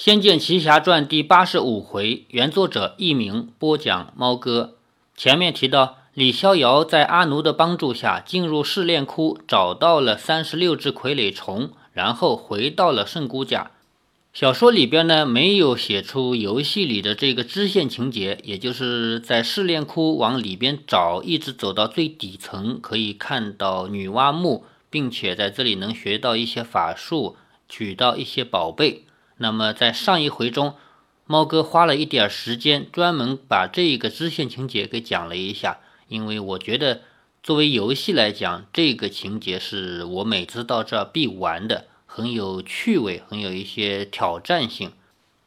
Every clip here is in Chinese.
《仙剑奇侠传》第八十五回，原作者佚名，播讲猫哥。前面提到，李逍遥在阿奴的帮助下进入试炼窟，找到了三十六只傀儡虫，然后回到了圣姑家。小说里边呢，没有写出游戏里的这个支线情节，也就是在试炼窟往里边找，一直走到最底层，可以看到女娲墓，并且在这里能学到一些法术，取到一些宝贝。那么在上一回中，猫哥花了一点时间，专门把这个支线情节给讲了一下。因为我觉得，作为游戏来讲，这个情节是我每次到这儿必玩的，很有趣味，很有一些挑战性。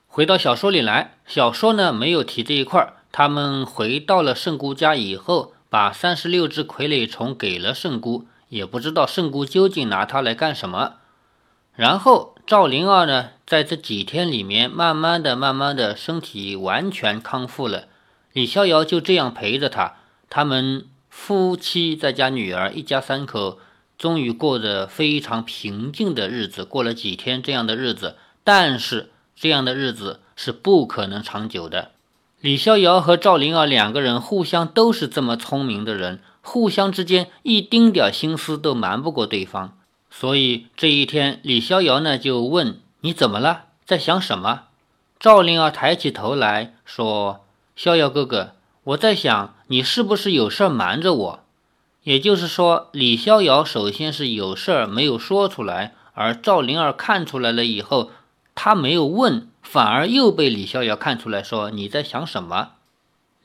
回到小说里来，小说呢没有提这一块儿。他们回到了圣姑家以后，把三十六只傀儡虫给了圣姑，也不知道圣姑究竟拿它来干什么。然后赵灵儿呢，在这几天里面，慢慢的、慢慢的，身体完全康复了。李逍遥就这样陪着他，他们夫妻再加女儿，一家三口，终于过着非常平静的日子。过了几天这样的日子，但是这样的日子是不可能长久的。李逍遥和赵灵儿两个人互相都是这么聪明的人，互相之间一丁点心思都瞒不过对方。所以这一天，李逍遥呢就问：“你怎么了？在想什么？”赵灵儿抬起头来说：“逍遥哥哥，我在想你是不是有事瞒着我。”也就是说，李逍遥首先是有事儿没有说出来，而赵灵儿看出来了以后，他没有问，反而又被李逍遥看出来说：“你在想什么？”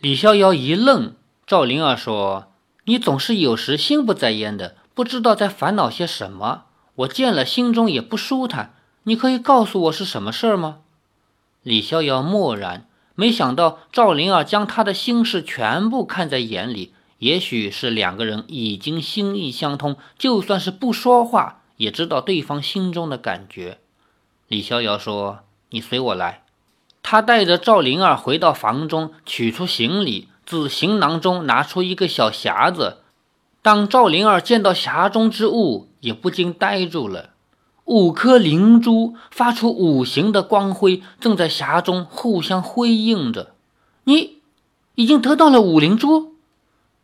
李逍遥一愣，赵灵儿说：“你总是有时心不在焉的。”不知道在烦恼些什么，我见了心中也不舒坦。你可以告诉我是什么事儿吗？李逍遥默然，没想到赵灵儿将他的心事全部看在眼里。也许是两个人已经心意相通，就算是不说话，也知道对方心中的感觉。李逍遥说：“你随我来。”他带着赵灵儿回到房中，取出行李，自行囊中拿出一个小匣子。当赵灵儿见到匣中之物，也不禁呆住了。五颗灵珠发出五行的光辉，正在匣中互相辉映着。你已经得到了五灵珠。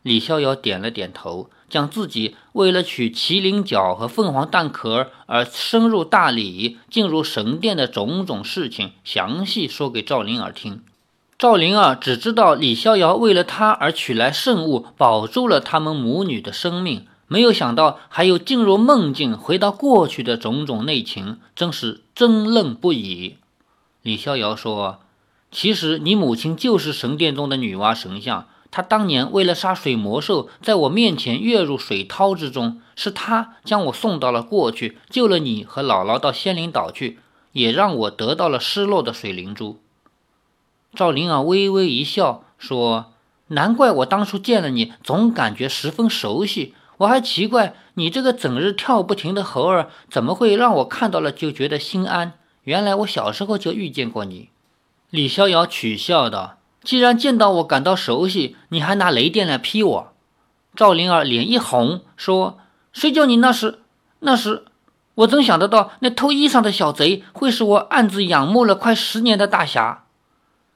李逍遥点了点头，将自己为了取麒麟角和凤凰蛋壳而深入大理、进入神殿的种种事情详细说给赵灵儿听。赵灵儿只知道李逍遥为了她而取来圣物，保住了他们母女的生命，没有想到还有进入梦境、回到过去的种种内情，真是争论不已。李逍遥说：“其实你母亲就是神殿中的女娲神像，她当年为了杀水魔兽，在我面前跃入水涛之中，是她将我送到了过去，救了你和姥姥到仙灵岛去，也让我得到了失落的水灵珠。”赵灵儿微微一笑，说：“难怪我当初见了你，总感觉十分熟悉。我还奇怪，你这个整日跳不停的猴儿，怎么会让我看到了就觉得心安？原来我小时候就遇见过你。”李逍遥取笑道：“既然见到我感到熟悉，你还拿雷电来劈我？”赵灵儿脸一红，说：“谁叫你那时……那时，我怎想得到那偷衣裳的小贼会是我暗自仰慕了快十年的大侠？”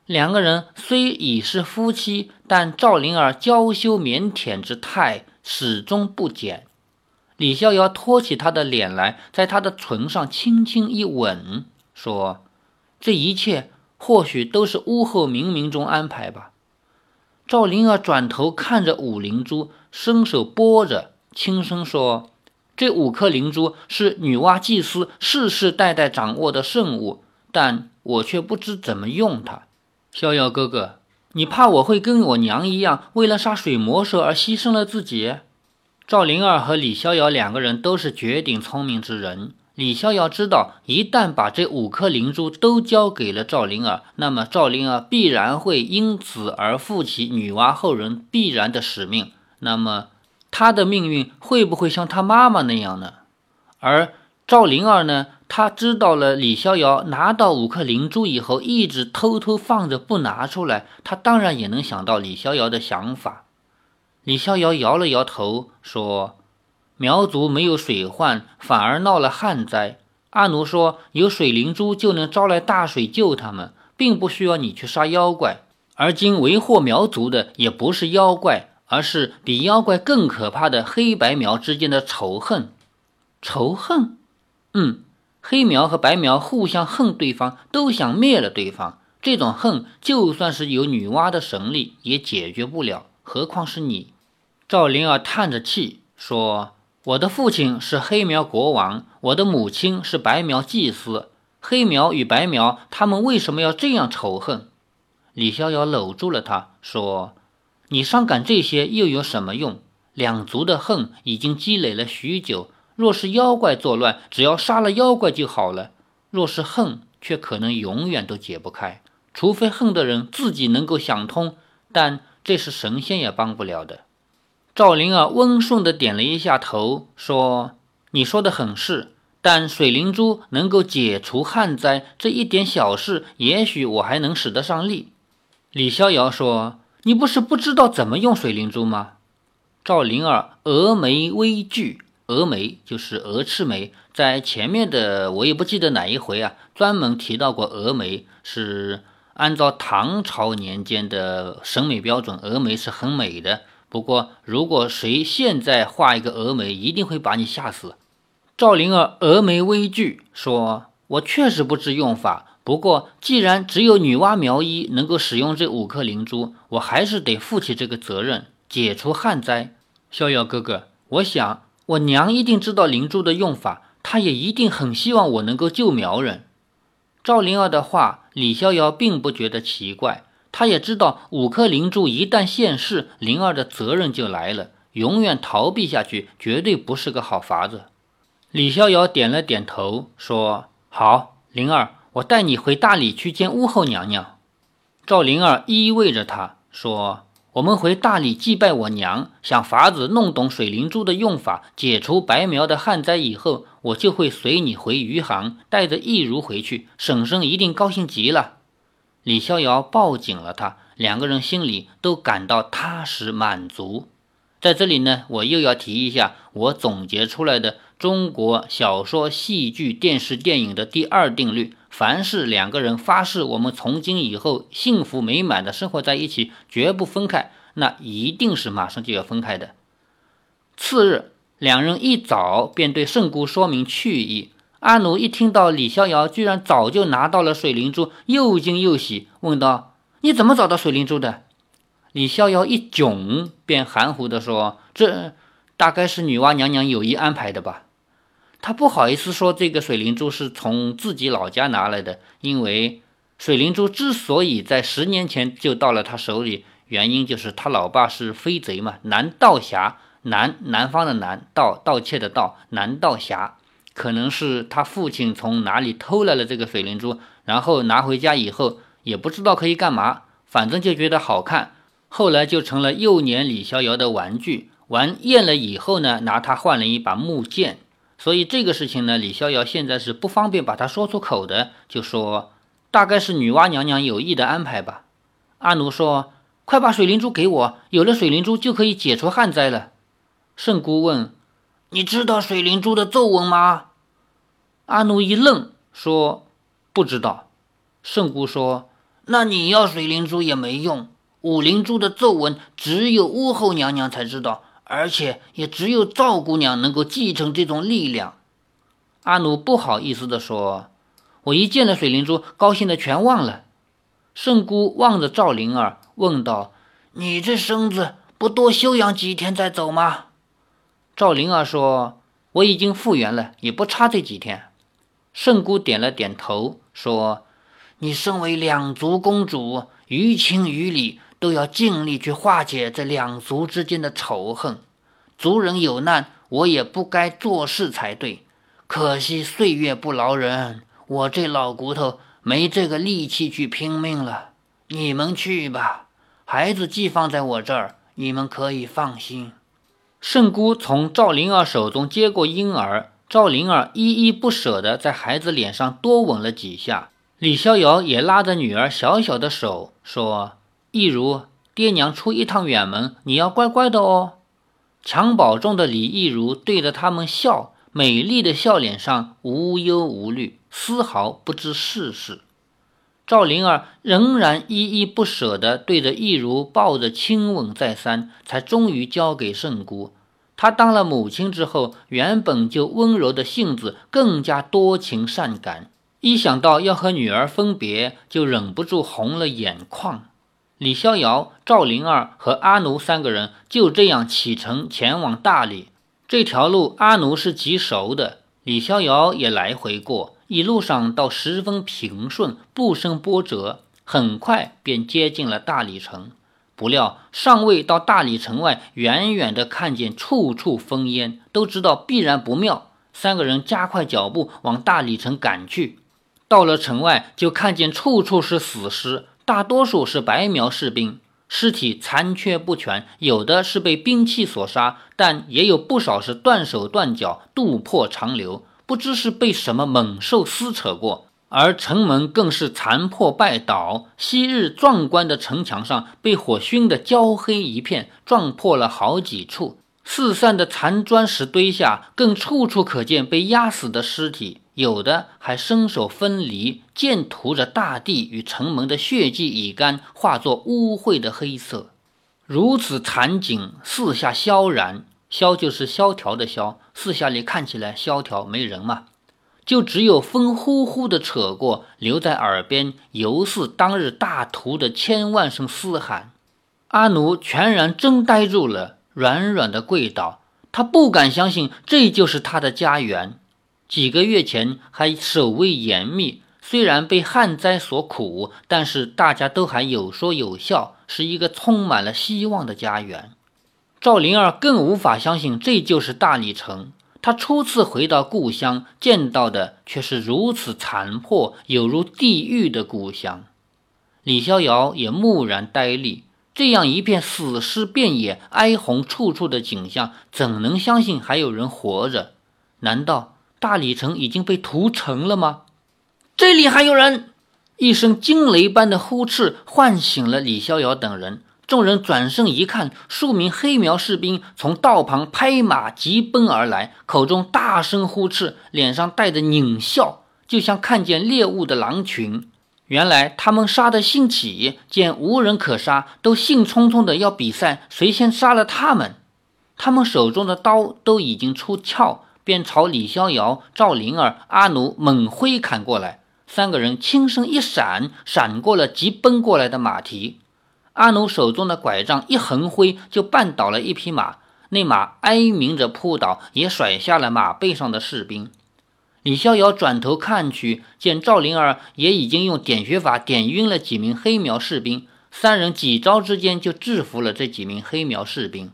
两个人虽已是夫妻，但赵灵儿娇羞腼腆之态始终不减。李逍遥托起她的脸来，在她的唇上轻轻一吻，说：“这一切或许都是屋后冥冥中安排吧。”赵灵儿转头看着五灵珠，伸手拨着，轻声说：“这五颗灵珠是女娲祭司世世代代掌握的圣物，但我却不知怎么用它。”逍遥哥哥，你怕我会跟我娘一样，为了杀水魔兽而牺牲了自己？赵灵儿和李逍遥两个人都是绝顶聪明之人。李逍遥知道，一旦把这五颗灵珠都交给了赵灵儿，那么赵灵儿必然会因此而负起女娲后人必然的使命。那么，她的命运会不会像她妈妈那样呢？而赵灵儿呢？他知道了李逍遥拿到五颗灵珠以后，一直偷偷放着不拿出来。他当然也能想到李逍遥的想法。李逍遥摇了摇头，说：“苗族没有水患，反而闹了旱灾。阿奴说：“有水灵珠就能招来大水救他们，并不需要你去杀妖怪。而今为祸苗族的也不是妖怪，而是比妖怪更可怕的黑白苗之间的仇恨。仇恨？嗯，黑苗和白苗互相恨对方，都想灭了对方。这种恨，就算是有女娲的神力也解决不了，何况是你？”赵灵儿叹着气说。我的父亲是黑苗国王，我的母亲是白苗祭司。黑苗与白苗，他们为什么要这样仇恨？李逍遥搂住了他，说：“你伤感这些又有什么用？两族的恨已经积累了许久。若是妖怪作乱，只要杀了妖怪就好了；若是恨，却可能永远都解不开。除非恨的人自己能够想通，但这是神仙也帮不了的。”赵灵儿温顺地点了一下头，说：“你说的很是，但水灵珠能够解除旱灾这一点小事，也许我还能使得上力。”李逍遥说：“你不是不知道怎么用水灵珠吗？”赵灵儿峨眉微聚，峨眉就是峨翅眉，在前面的我也不记得哪一回啊，专门提到过峨眉，是按照唐朝年间的审美标准，峨眉是很美的。不过，如果谁现在画一个峨眉，一定会把你吓死。赵灵儿峨眉微惧，说：“我确实不知用法。不过，既然只有女娲苗医能够使用这五颗灵珠，我还是得负起这个责任，解除旱灾。”逍遥哥哥，我想我娘一定知道灵珠的用法，她也一定很希望我能够救苗人。赵灵儿的话，李逍遥并不觉得奇怪。他也知道五颗灵珠一旦现世，灵儿的责任就来了。永远逃避下去，绝对不是个好法子。李逍遥点了点头，说：“好，灵儿，我带你回大理去见巫后娘娘。”赵灵儿依偎着他说：“我们回大理祭拜我娘，想法子弄懂水灵珠的用法，解除白苗的旱灾以后，我就会随你回余杭，带着易如回去。婶婶一定高兴极了。”李逍遥抱紧了他，两个人心里都感到踏实满足。在这里呢，我又要提一下我总结出来的中国小说、戏剧、电视、电影的第二定律：凡是两个人发誓我们从今以后幸福美满的生活在一起，绝不分开，那一定是马上就要分开的。次日，两人一早便对圣姑说明去意。阿奴一听到李逍遥居然早就拿到了水灵珠，又惊又喜，问道：“你怎么找到水灵珠的？”李逍遥一窘，便含糊地说：“这大概是女娲娘娘有意安排的吧。”他不好意思说这个水灵珠是从自己老家拿来的，因为水灵珠之所以在十年前就到了他手里，原因就是他老爸是飞贼嘛，南盗侠，南南方的南，盗盗窃的盗，南盗侠。可能是他父亲从哪里偷来了这个水灵珠，然后拿回家以后也不知道可以干嘛，反正就觉得好看，后来就成了幼年李逍遥的玩具。玩厌了以后呢，拿它换了一把木剑。所以这个事情呢，李逍遥现在是不方便把它说出口的，就说大概是女娲娘娘有意的安排吧。阿奴说：“快把水灵珠给我，有了水灵珠就可以解除旱灾了。”圣姑问：“你知道水灵珠的咒文吗？”阿奴一愣，说：“不知道。”圣姑说：“那你要水灵珠也没用，五灵珠的咒文只有巫后娘娘才知道，而且也只有赵姑娘能够继承这种力量。”阿奴不好意思地说：“我一见了水灵珠，高兴的全忘了。”圣姑望着赵灵儿，问道：“你这身子不多休养几天再走吗？”赵灵儿说：“我已经复原了，也不差这几天。”圣姑点了点头，说：“你身为两族公主，于情于理都要尽力去化解这两族之间的仇恨。族人有难，我也不该做事才对。可惜岁月不饶人，我这老骨头没这个力气去拼命了。你们去吧，孩子寄放在我这儿，你们可以放心。”圣姑从赵灵儿手中接过婴儿。赵灵儿依依不舍地在孩子脸上多吻了几下，李逍遥也拉着女儿小小的手说：“一如，爹娘出一趟远门，你要乖乖的哦。”襁褓中的李一如对着他们笑，美丽的笑脸上无忧无虑，丝毫不知世事。赵灵儿仍然依依不舍地对着一如抱着亲吻再三，才终于交给圣姑。她当了母亲之后，原本就温柔的性子更加多情善感，一想到要和女儿分别，就忍不住红了眼眶。李逍遥、赵灵儿和阿奴三个人就这样启程前往大理。这条路阿奴是极熟的，李逍遥也来回过。一路上倒十分平顺，不生波折，很快便接近了大理城。不料尚未到大理城外，远远的看见处处烽烟，都知道必然不妙。三个人加快脚步往大理城赶去。到了城外，就看见处处是死尸，大多数是白苗士兵，尸体残缺不全，有的是被兵器所杀，但也有不少是断手断脚，肚破肠流。不知是被什么猛兽撕扯过，而城门更是残破败倒。昔日壮观的城墙上被火熏得焦黑一片，撞破了好几处。四散的残砖石堆下，更处处可见被压死的尸体，有的还身首分离，溅涂着大地与城门的血迹已干，化作污秽的黑色。如此惨景，四下萧然。萧就是萧条的萧，四下里看起来萧条没人嘛，就只有风呼呼的扯过，留在耳边，犹似当日大屠的千万声嘶喊。阿奴全然怔呆住了，软软的跪倒，他不敢相信这就是他的家园。几个月前还守卫严密，虽然被旱灾所苦，但是大家都还有说有笑，是一个充满了希望的家园。赵灵儿更无法相信这就是大理城。她初次回到故乡，见到的却是如此残破，有如地狱的故乡。李逍遥也木然呆立，这样一片死尸遍野、哀鸿处处的景象，怎能相信还有人活着？难道大理城已经被屠城了吗？这里还有人！一声惊雷般的呼斥唤醒了李逍遥等人。众人转身一看，数名黑苗士兵从道旁拍马疾奔而来，口中大声呼斥，脸上带着狞笑，就像看见猎物的狼群。原来他们杀得兴起，见无人可杀，都兴冲冲的要比赛谁先杀了他们。他们手中的刀都已经出鞘，便朝李逍遥、赵灵儿、阿奴猛挥砍过来。三个人轻身一闪，闪过了急奔过来的马蹄。阿奴手中的拐杖一横挥，就绊倒了一匹马。那马哀鸣着扑倒，也甩下了马背上的士兵。李逍遥转头看去，见赵灵儿也已经用点穴法点晕了几名黑苗士兵。三人几招之间就制服了这几名黑苗士兵。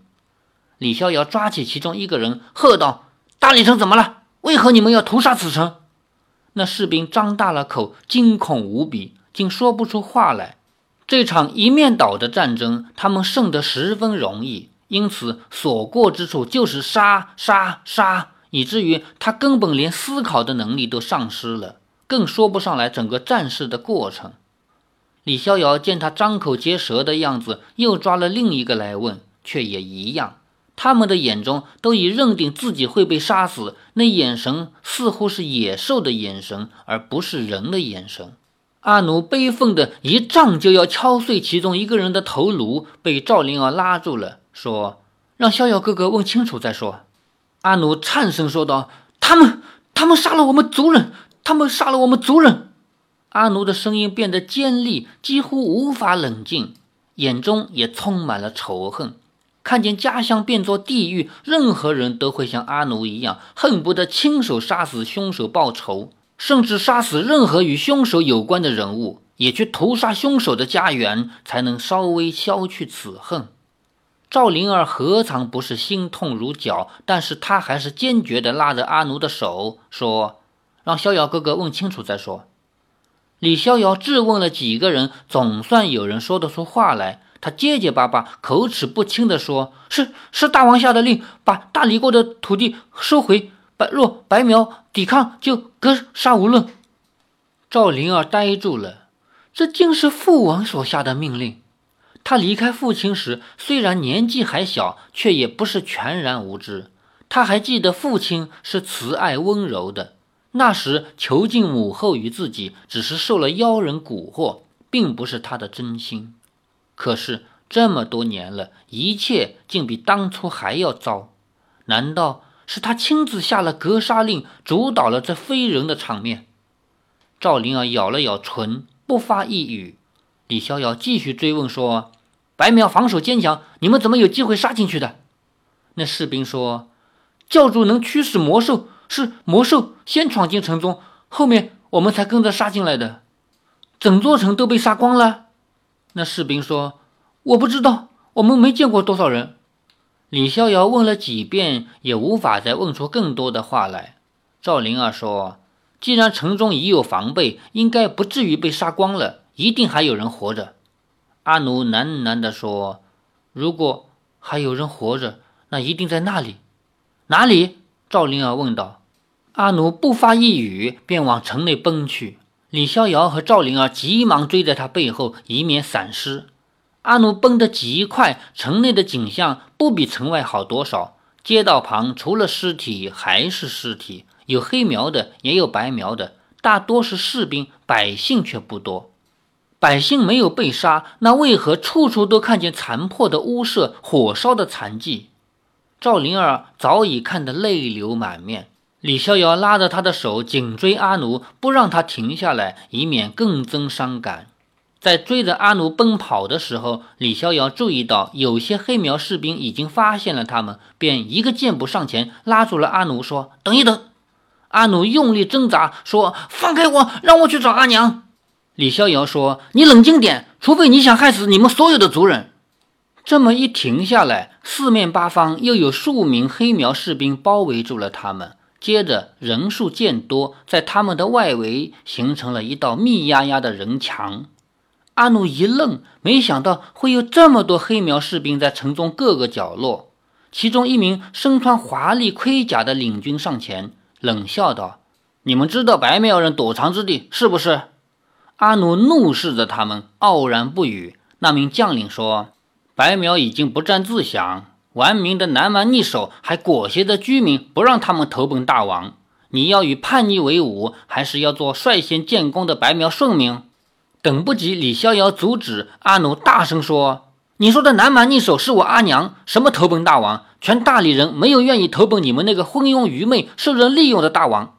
李逍遥抓起其中一个人，喝道：“大理城怎么了？为何你们要屠杀此城？”那士兵张大了口，惊恐无比，竟说不出话来。这场一面倒的战争，他们胜得十分容易，因此所过之处就是杀杀杀，以至于他根本连思考的能力都丧失了，更说不上来整个战事的过程。李逍遥见他张口结舌的样子，又抓了另一个来问，却也一样。他们的眼中都已认定自己会被杀死，那眼神似乎是野兽的眼神，而不是人的眼神。阿奴悲愤的一杖就要敲碎其中一个人的头颅，被赵灵儿拉住了，说：“让逍遥哥哥问清楚再说。”阿奴颤声说道：“他们，他们杀了我们族人，他们杀了我们族人。”阿奴的声音变得尖利，几乎无法冷静，眼中也充满了仇恨。看见家乡变作地狱，任何人都会像阿奴一样，恨不得亲手杀死凶手报仇。甚至杀死任何与凶手有关的人物，也去屠杀凶手的家园，才能稍微消去此恨。赵灵儿何尝不是心痛如绞？但是她还是坚决地拉着阿奴的手，说：“让逍遥哥哥问清楚再说。”李逍遥质问了几个人，总算有人说得出话来。他结结巴巴、口齿不清地说：“是是，大王下的令，把大理国的土地收回。”白若白苗抵抗，就格杀无论。赵灵儿呆住了，这竟是父王所下的命令。他离开父亲时，虽然年纪还小，却也不是全然无知。他还记得父亲是慈爱温柔的，那时囚禁母后与自己，只是受了妖人蛊惑，并不是他的真心。可是这么多年了，一切竟比当初还要糟。难道是他亲自下了格杀令，主导了这非人的场面？赵灵儿咬了咬唇，不发一语。李逍遥继续追问说：“白苗防守坚强，你们怎么有机会杀进去的？”那士兵说：“教主能驱使魔兽，是魔兽先闯进城中，后面我们才跟着杀进来的。整座城都被杀光了。”那士兵说：“我不知道，我们没见过多少人。”李逍遥问了几遍，也无法再问出更多的话来。赵灵儿说：“既然城中已有防备，应该不至于被杀光了，一定还有人活着。”阿奴喃喃地说：“如果还有人活着。”那一定在那里，哪里？赵灵儿问道。阿奴不发一语，便往城内奔去。李逍遥和赵灵儿急忙追在他背后，以免闪失。阿奴奔得极快，城内的景象不比城外好多少。街道旁除了尸体还是尸体，有黑苗的，也有白苗的，大多是士兵，百姓却不多。百姓没有被杀，那为何处处都看见残破的屋舍、火烧的残迹？赵灵儿早已看得泪流满面，李逍遥拉着他的手紧追阿奴，不让他停下来，以免更增伤感。在追着阿奴奔跑的时候，李逍遥注意到有些黑苗士兵已经发现了他们，便一个箭步上前拉住了阿奴，说：“等一等。”阿奴用力挣扎，说：“放开我，让我去找阿娘。”李逍遥说：“你冷静点，除非你想害死你们所有的族人。”这么一停下来，四面八方又有数名黑苗士兵包围住了他们。接着人数渐多，在他们的外围形成了一道密压压的人墙。阿努一愣，没想到会有这么多黑苗士兵在城中各个角落。其中一名身穿华丽盔甲的领军上前，冷笑道：“你们知道白苗人躲藏之地是不是？”阿努怒视着他们，傲然不语。那名将领说。白苗已经不战自降，顽民的南蛮逆首还裹挟着居民不让他们投奔大王。你要与叛逆为伍，还是要做率先建功的白苗顺民？等不及李逍遥阻止，阿奴大声说：“你说的南蛮逆首是我阿娘，什么投奔大王？全大理人没有愿意投奔你们那个昏庸愚昧、受人利用的大王。”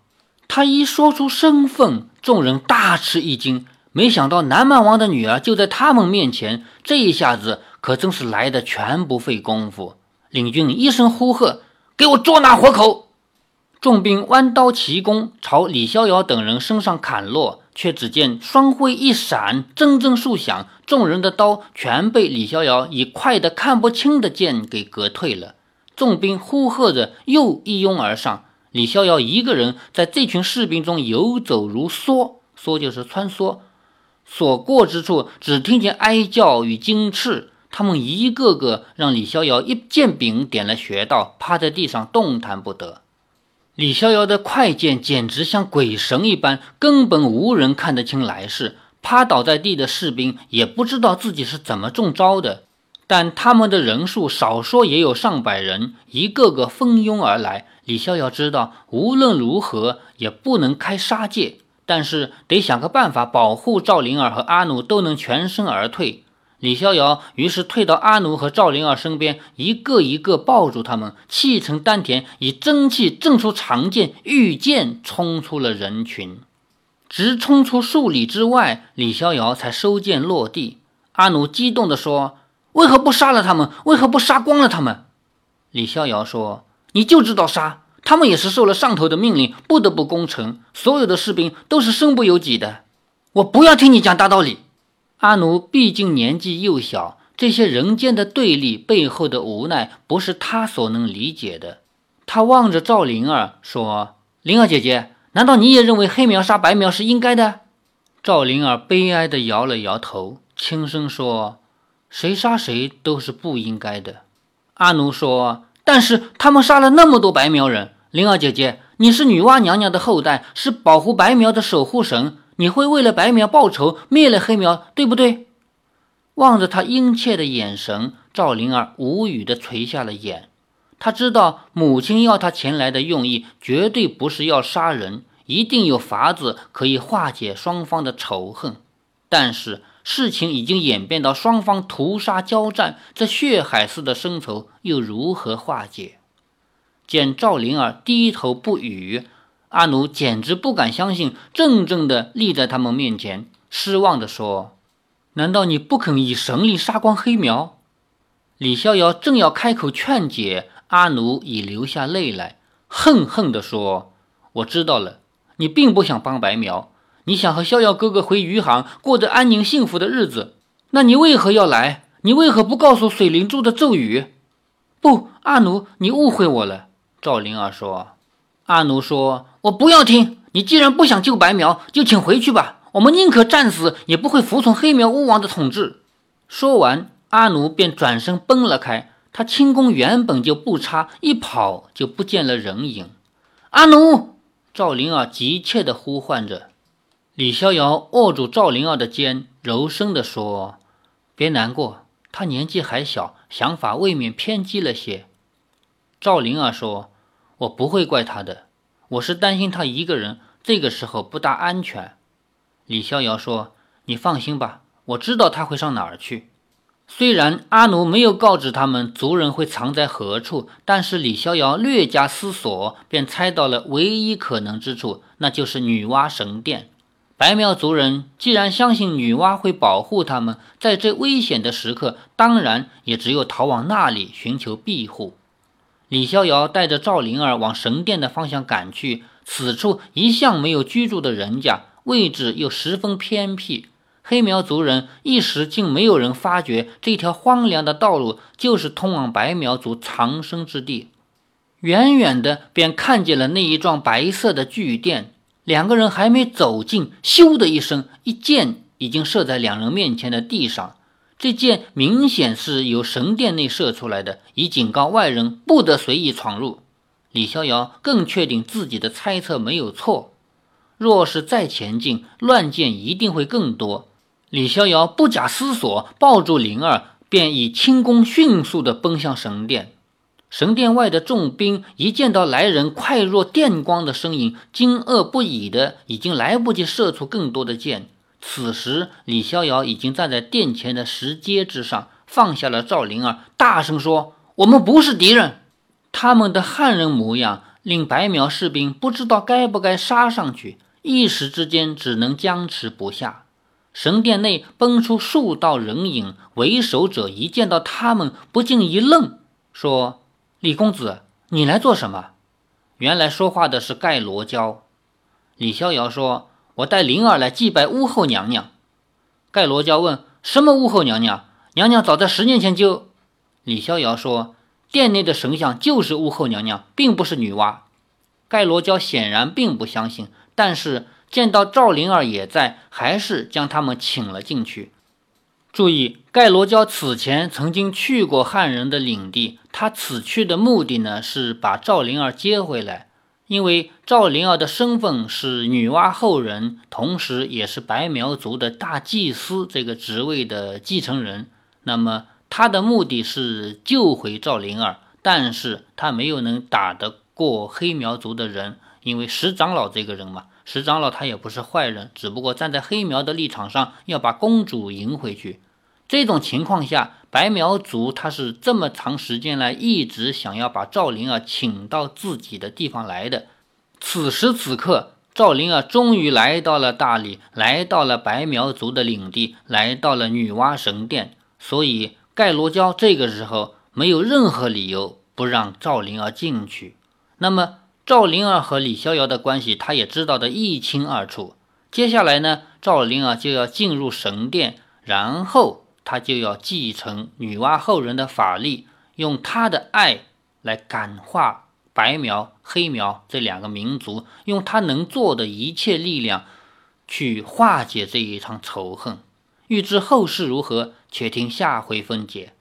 他一说出身份，众人大吃一惊，没想到南蛮王的女儿就在他们面前，这一下子。可真是来的全不费功夫。领军一声呼喝：“给我捉拿活口！”众兵弯刀齐攻，朝李逍遥等人身上砍落，却只见双辉一闪，铮铮数响，众人的刀全被李逍遥以快得看不清的剑给隔退了。众兵呼喝着，又一拥而上。李逍遥一个人在这群士兵中游走如梭，梭就是穿梭，所过之处只听见哀叫与惊翅。他们一个个让李逍遥一剑柄点了穴道，趴在地上动弹不得。李逍遥的快剑简直像鬼神一般，根本无人看得清来势。趴倒在地的士兵也不知道自己是怎么中招的，但他们的人数少说也有上百人，一个个蜂拥而来。李逍遥知道无论如何也不能开杀戒，但是得想个办法保护赵灵儿和阿奴都能全身而退。李逍遥于是退到阿奴和赵灵儿身边，一个一个抱住他们，气沉丹田，以真气震出长剑，御剑冲出了人群，直冲出数里之外。李逍遥才收剑落地。阿奴激动地说：“为何不杀了他们？为何不杀光了他们？”李逍遥说：“你就知道杀，他们也是受了上头的命令，不得不攻城。所有的士兵都是身不由己的。我不要听你讲大道理。”阿奴毕竟年纪幼小，这些人间的对立背后的无奈不是他所能理解的。他望着赵灵儿说：“灵儿姐姐，难道你也认为黑苗杀白苗是应该的？”赵灵儿悲哀地摇了摇头，轻声说：“谁杀谁都是不应该的。”阿奴说：“但是他们杀了那么多白苗人，灵儿姐姐，你是女娲娘娘的后代，是保护白苗的守护神。”你会为了白苗报仇，灭了黑苗，对不对？望着他殷切的眼神，赵灵儿无语地垂下了眼。他知道母亲要他前来的用意绝对不是要杀人，一定有法子可以化解双方的仇恨。但是事情已经演变到双方屠杀交战，这血海似的深仇又如何化解？见赵灵儿低头不语，阿奴简直不敢相信，怔怔地立在他们面前，失望地说：“难道你不肯以神力杀光黑苗？”李逍遥正要开口劝解，阿奴已流下泪来，恨恨地说：“我知道了，你并不想帮白苗，你想和逍遥哥哥回余杭，过着安宁幸福的日子。那你为何要来？你为何不告诉水灵珠的咒语？”不，阿奴，你误会我了。赵灵儿说：“阿奴说，我不要听。你既然不想救白苗，就请回去吧。我们宁可战死，也不会服从黑苗巫王的统治。”说完，阿奴便转身奔了开。他轻功原本就不差，一跑就不见了人影。阿奴，赵灵儿急切地呼唤着。李逍遥握住赵灵儿的肩，柔声地说：“别难过，他年纪还小，想法未免偏激了些。”赵灵儿说。我不会怪他的，我是担心他一个人，这个时候不大安全。李逍遥说：“你放心吧，我知道他会上哪儿去。”虽然阿奴没有告知他们族人会藏在何处，但是李逍遥略加思索，便猜到了唯一可能之处，那就是女娲神殿。白苗族人既然相信女娲会保护他们，在这危险的时刻，当然也只有逃往那里寻求庇护。李逍遥带着赵灵儿往神殿的方向赶去，此处一向没有居住的人家，位置又十分偏僻。黑苗族人一时竟没有人发觉这条荒凉的道路就是通往白苗族藏身之地。远远的便看见了那一幢白色的巨殿，两个人还没走近，咻的一声，一箭已经射在两人面前的地上。这箭明显是由神殿内射出来的，以警告外人不得随意闯入。李逍遥更确定自己的猜测没有错。若是再前进，乱箭一定会更多。李逍遥不假思索，抱住灵儿，便以轻功迅速地奔向神殿。神殿外的众兵一见到来人快若电光的身影，惊愕不已的，已经来不及射出更多的箭。此时，李逍遥已经站在殿前的石阶之上，放下了赵灵儿，大声说：“我们不是敌人。”他们的汉人模样令白苗士兵不知道该不该杀上去，一时之间只能僵持不下。神殿内奔出数道人影，为首者一见到他们，不禁一愣，说：“李公子，你来做什么？”原来说话的是盖罗娇。李逍遥说。我带灵儿来祭拜巫后娘娘。盖罗娇问：“什么巫后娘娘？娘娘早在十年前就……”李逍遥说：“殿内的神像就是巫后娘娘，并不是女娲。”盖罗娇显然并不相信，但是见到赵灵儿也在，还是将他们请了进去。注意，盖罗娇此前曾经去过汉人的领地，他此去的目的呢，是把赵灵儿接回来。因为赵灵儿的身份是女娲后人，同时也是白苗族的大祭司这个职位的继承人，那么他的目的是救回赵灵儿，但是他没有能打得过黑苗族的人，因为石长老这个人嘛，石长老他也不是坏人，只不过站在黑苗的立场上要把公主迎回去。这种情况下，白苗族他是这么长时间来一直想要把赵灵儿请到自己的地方来的。此时此刻，赵灵儿终于来到了大理，来到了白苗族的领地，来到了女娲神殿。所以盖罗娇这个时候没有任何理由不让赵灵儿进去。那么赵灵儿和李逍遥的关系，他也知道的一清二楚。接下来呢，赵灵儿就要进入神殿，然后。他就要继承女娲后人的法力，用他的爱来感化白苗、黑苗这两个民族，用他能做的一切力量去化解这一场仇恨。欲知后事如何，且听下回分解。